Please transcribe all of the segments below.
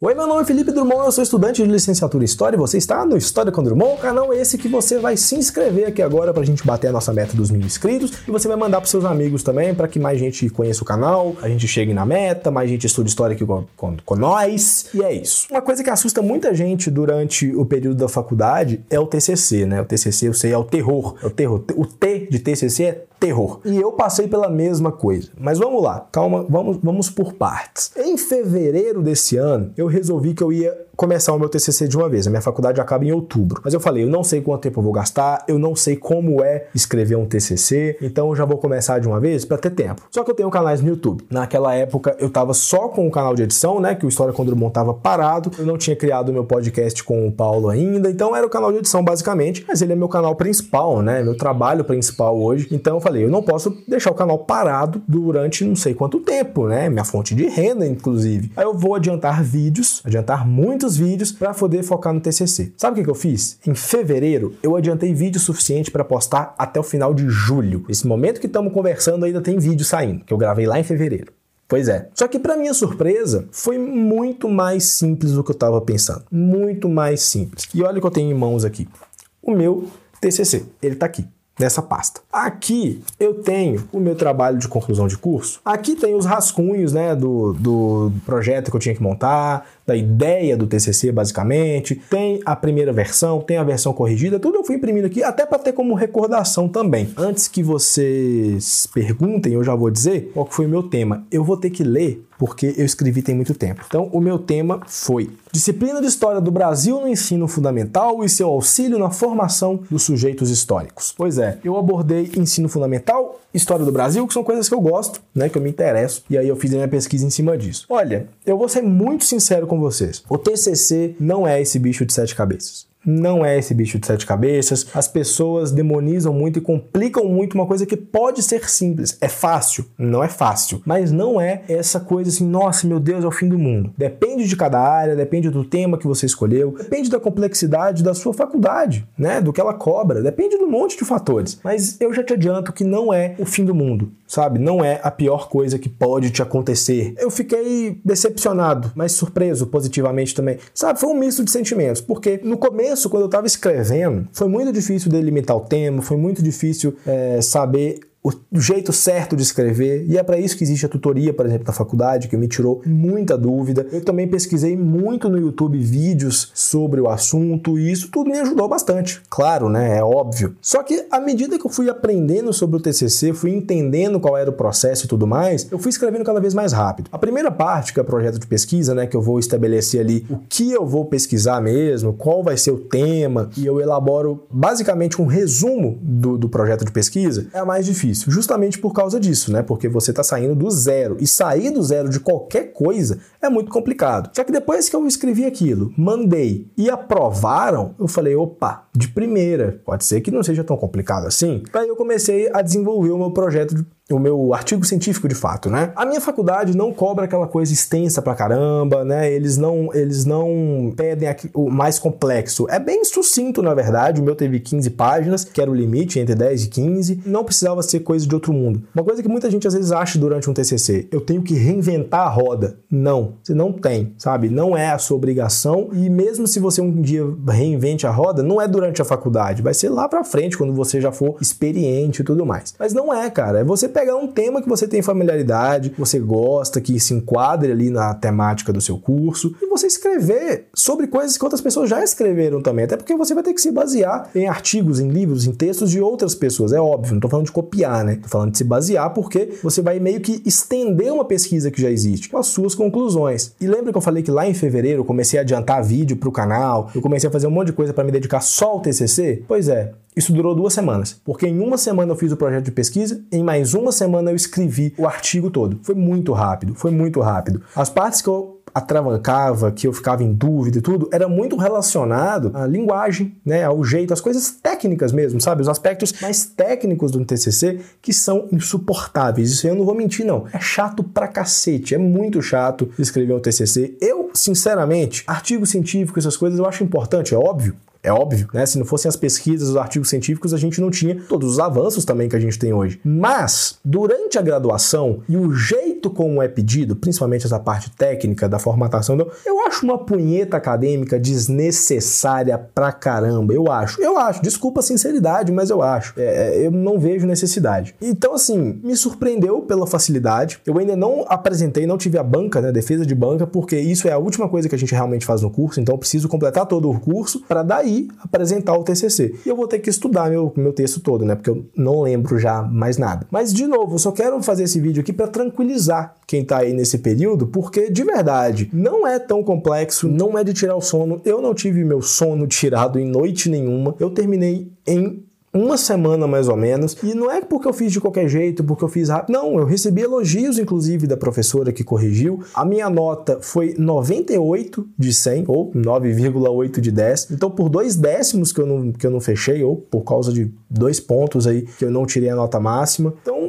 Oi, meu nome é Felipe Drummond, eu sou estudante de licenciatura em História e você está no História com Drummond, canal esse que você vai se inscrever aqui agora pra gente bater a nossa meta dos mil inscritos e você vai mandar pros seus amigos também para que mais gente conheça o canal, a gente chegue na meta, mais gente estude História aqui com, com, com nós e é isso. Uma coisa que assusta muita gente durante o período da faculdade é o TCC, né? O TCC, eu sei, é o terror, é o terror. O T de TCC é terror. E eu passei pela mesma coisa. Mas vamos lá, calma, vamos, vamos por partes. Em fevereiro desse ano, eu resolvi que eu ia começar o meu TCC de uma vez. A minha faculdade acaba em outubro. Mas eu falei, eu não sei quanto tempo eu vou gastar, eu não sei como é escrever um TCC, então eu já vou começar de uma vez para ter tempo. Só que eu tenho canais no YouTube. Naquela época eu tava só com o canal de edição, né, que o História com Drummond tava parado. Eu não tinha criado o meu podcast com o Paulo ainda, então era o canal de edição basicamente, mas ele é meu canal principal, né, meu trabalho principal hoje. Então eu falei, eu não posso deixar o canal parado durante não sei quanto tempo, né, minha fonte de renda inclusive. Aí eu vou adiantar vídeos, adiantar muitos vídeos para poder focar no TCC. Sabe o que, que eu fiz? Em fevereiro, eu adiantei vídeo suficiente para postar até o final de julho. Esse momento que estamos conversando ainda tem vídeo saindo, que eu gravei lá em fevereiro. Pois é. Só que para minha surpresa, foi muito mais simples do que eu estava pensando. Muito mais simples. E olha o que eu tenho em mãos aqui. O meu TCC. Ele está aqui nessa pasta. Aqui eu tenho o meu trabalho de conclusão de curso. Aqui tem os rascunhos né, do, do projeto que eu tinha que montar, da ideia do TCC, basicamente. Tem a primeira versão, tem a versão corrigida, tudo eu fui imprimindo aqui, até para ter como recordação também. Antes que vocês perguntem, eu já vou dizer qual foi o meu tema. Eu vou ter que ler porque eu escrevi tem muito tempo. Então, o meu tema foi Disciplina de História do Brasil no ensino fundamental e seu auxílio na formação dos sujeitos históricos. Pois é, eu abordei ensino fundamental, história do Brasil, que são coisas que eu gosto, né, que eu me interesso, e aí eu fiz a minha pesquisa em cima disso. Olha, eu vou ser muito sincero com vocês. O TCC não é esse bicho de sete cabeças não é esse bicho de sete cabeças. As pessoas demonizam muito e complicam muito uma coisa que pode ser simples. É fácil? Não é fácil. Mas não é essa coisa assim, nossa, meu Deus, é o fim do mundo. Depende de cada área, depende do tema que você escolheu, depende da complexidade da sua faculdade, né? Do que ela cobra, depende de um monte de fatores. Mas eu já te adianto que não é o fim do mundo, sabe? Não é a pior coisa que pode te acontecer. Eu fiquei decepcionado, mas surpreso positivamente também. Sabe, foi um misto de sentimentos, porque no começo começo, quando eu estava escrevendo, foi muito difícil delimitar o tema, foi muito difícil é, saber o jeito certo de escrever, e é para isso que existe a tutoria, por exemplo, da faculdade, que me tirou muita dúvida. Eu também pesquisei muito no YouTube vídeos sobre o assunto, e isso tudo me ajudou bastante. Claro, né? É óbvio. Só que à medida que eu fui aprendendo sobre o TCC, fui entendendo qual era o processo e tudo mais, eu fui escrevendo cada vez mais rápido. A primeira parte, que é o projeto de pesquisa, né, que eu vou estabelecer ali o que eu vou pesquisar mesmo, qual vai ser o tema, e eu elaboro basicamente um resumo do, do projeto de pesquisa, é a mais difícil difícil, justamente por causa disso, né? Porque você está saindo do zero. E sair do zero de qualquer coisa é muito complicado. Só que depois que eu escrevi aquilo, mandei e aprovaram, eu falei, opa, de primeira, pode ser que não seja tão complicado assim. Aí eu comecei a desenvolver o meu projeto o meu artigo científico de fato, né? A minha faculdade não cobra aquela coisa extensa pra caramba, né? Eles não, eles não pedem o mais complexo. É bem sucinto, na verdade. O meu teve 15 páginas, que era o limite entre 10 e 15. Não precisava ser coisa de outro mundo. Uma coisa que muita gente às vezes acha durante um TCC, eu tenho que reinventar a roda. Não, você não tem, sabe? Não é a sua obrigação e mesmo se você um dia reinvente a roda, não é durante a faculdade, vai ser lá pra frente quando você já for experiente e tudo mais. Mas não é, cara. É você pegar um tema que você tem familiaridade, que você gosta, que se enquadre ali na temática do seu curso, e você escrever sobre coisas que outras pessoas já escreveram também. Até porque você vai ter que se basear em artigos, em livros, em textos de outras pessoas. É óbvio, não tô falando de copiar, né? Tô falando de se basear porque você vai meio que estender uma pesquisa que já existe com as suas conclusões. E lembra que eu falei que lá em fevereiro eu comecei a adiantar vídeo pro canal, eu comecei a fazer um monte de coisa para me dedicar só ao TCC? Pois é, isso durou duas semanas, porque em uma semana eu fiz o projeto de pesquisa, em mais uma semana eu escrevi o artigo todo. Foi muito rápido, foi muito rápido. As partes que eu atravancava, que eu ficava em dúvida e tudo, era muito relacionado à linguagem, né, ao jeito, às coisas técnicas mesmo, sabe? Os aspectos mais técnicos do TCC que são insuportáveis. Isso eu não vou mentir, não. É chato pra cacete, é muito chato escrever um TCC. Eu, sinceramente, artigo científico, essas coisas eu acho importante, é óbvio, É óbvio, né? Se não fossem as pesquisas, os artigos científicos, a gente não tinha todos os avanços também que a gente tem hoje. Mas, durante a graduação e o jeito como é pedido, principalmente essa parte técnica da formatação, eu acho uma punheta acadêmica desnecessária pra caramba. Eu acho. Eu acho. Desculpa a sinceridade, mas eu acho. É, é eu não vejo necessidade. Então, assim, me surpreendeu pela facilidade. Eu ainda não apresentei, não tive a banca, né? Defesa de banca, porque isso é a última coisa que a gente realmente faz no curso. Então, eu preciso completar todo o curso para daí apresentar o TCC. E eu vou ter que estudar meu, meu texto todo, né? Porque eu não lembro já mais nada. Mas, de novo, só quero fazer esse vídeo aqui para tranquilizar quem tá aí nesse período, porque de verdade, não é tão complexo, não é de tirar o sono. Eu não tive meu sono tirado em noite nenhuma. Eu terminei em uma semana mais ou menos. E não é porque eu fiz de qualquer jeito, porque eu fiz rápido. Não, eu recebi elogios, inclusive, da professora que corrigiu. A minha nota foi 98 de 100, ou 9,8 de 10. Então, por dois décimos que eu, não, que eu não fechei, ou por causa de dois pontos aí que eu não tirei a nota máxima. Então,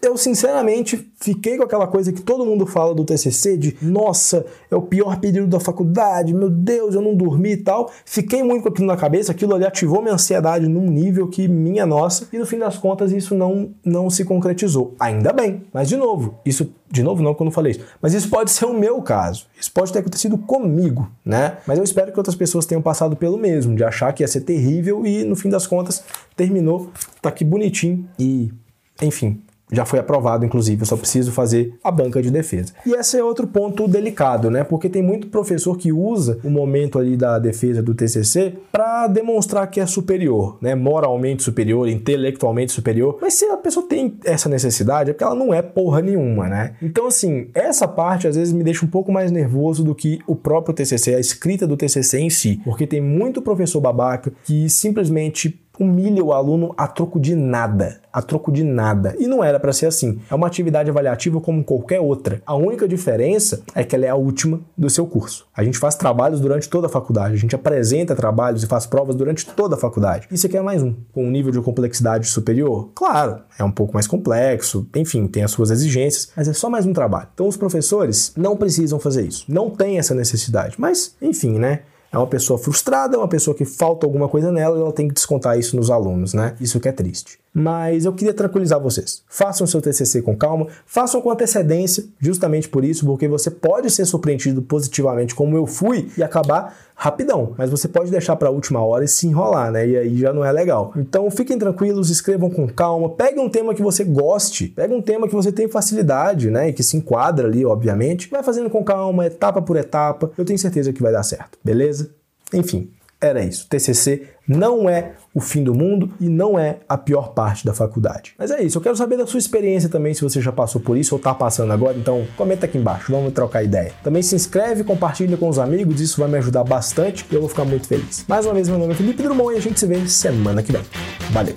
eu sinceramente fiquei com aquela coisa que todo mundo fala do TCC de nossa, é o pior período da faculdade, meu Deus, eu não dormi e tal. Fiquei muito com aquilo na cabeça, aquilo ali ativou minha ansiedade num nível que minha nossa, e no fim das contas isso não não se concretizou. Ainda bem, mas de novo, isso de novo não quando eu falei isso, mas isso pode ser o meu caso. Isso pode ter acontecido comigo, né? Mas eu espero que outras pessoas tenham passado pelo mesmo, de achar que ia ser terrível e no fim das contas terminou, tá aqui bonitinho e enfim, já foi aprovado, inclusive, eu só preciso fazer a banca de defesa. E esse é outro ponto delicado, né? Porque tem muito professor que usa o momento ali da defesa do TCC para demonstrar que é superior, né? Moralmente superior, intelectualmente superior. Mas se a pessoa tem essa necessidade, é porque ela não é porra nenhuma, né? Então, assim, essa parte às vezes me deixa um pouco mais nervoso do que o próprio TCC, a escrita do TCC em si, porque tem muito professor babaca que simplesmente humilha o aluno a troco de nada, a troco de nada. E não era para ser assim. É uma atividade avaliativa como qualquer outra. A única diferença é que ela é a última do seu curso. A gente faz trabalhos durante toda a faculdade, a gente apresenta trabalhos e faz provas durante toda a faculdade. Isso aqui é mais um, com um nível de complexidade superior. Claro, é um pouco mais complexo, enfim, tem as suas exigências, mas é só mais um trabalho. Então os professores não precisam fazer isso, não tem essa necessidade. Mas, enfim, né? É uma pessoa frustrada, é uma pessoa que falta alguma coisa nela e ela tem que descontar isso nos alunos, né? Isso que é triste. Mas eu queria tranquilizar vocês. Façam seu TCC com calma, façam com antecedência, justamente por isso, porque você pode ser surpreendido positivamente, como eu fui, e acabar rapidão. Mas você pode deixar para a última hora e se enrolar, né? E aí já não é legal. Então fiquem tranquilos, escrevam com calma, pegue um tema que você goste, pegue um tema que você tem facilidade, né? E que se enquadra ali, obviamente. Vai fazendo com calma, etapa por etapa. Eu tenho certeza que vai dar certo, beleza? Enfim, era isso. TCC não é o fim do mundo e não é a pior parte da faculdade. Mas é isso, eu quero saber da sua experiência também, se você já passou por isso ou está passando agora, então comenta aqui embaixo, vamos trocar ideia. Também se inscreve, compartilha com os amigos, isso vai me ajudar bastante e eu vou ficar muito feliz. Mais uma vez, meu nome é Felipe Drummond e a gente se vê semana que vem. Valeu!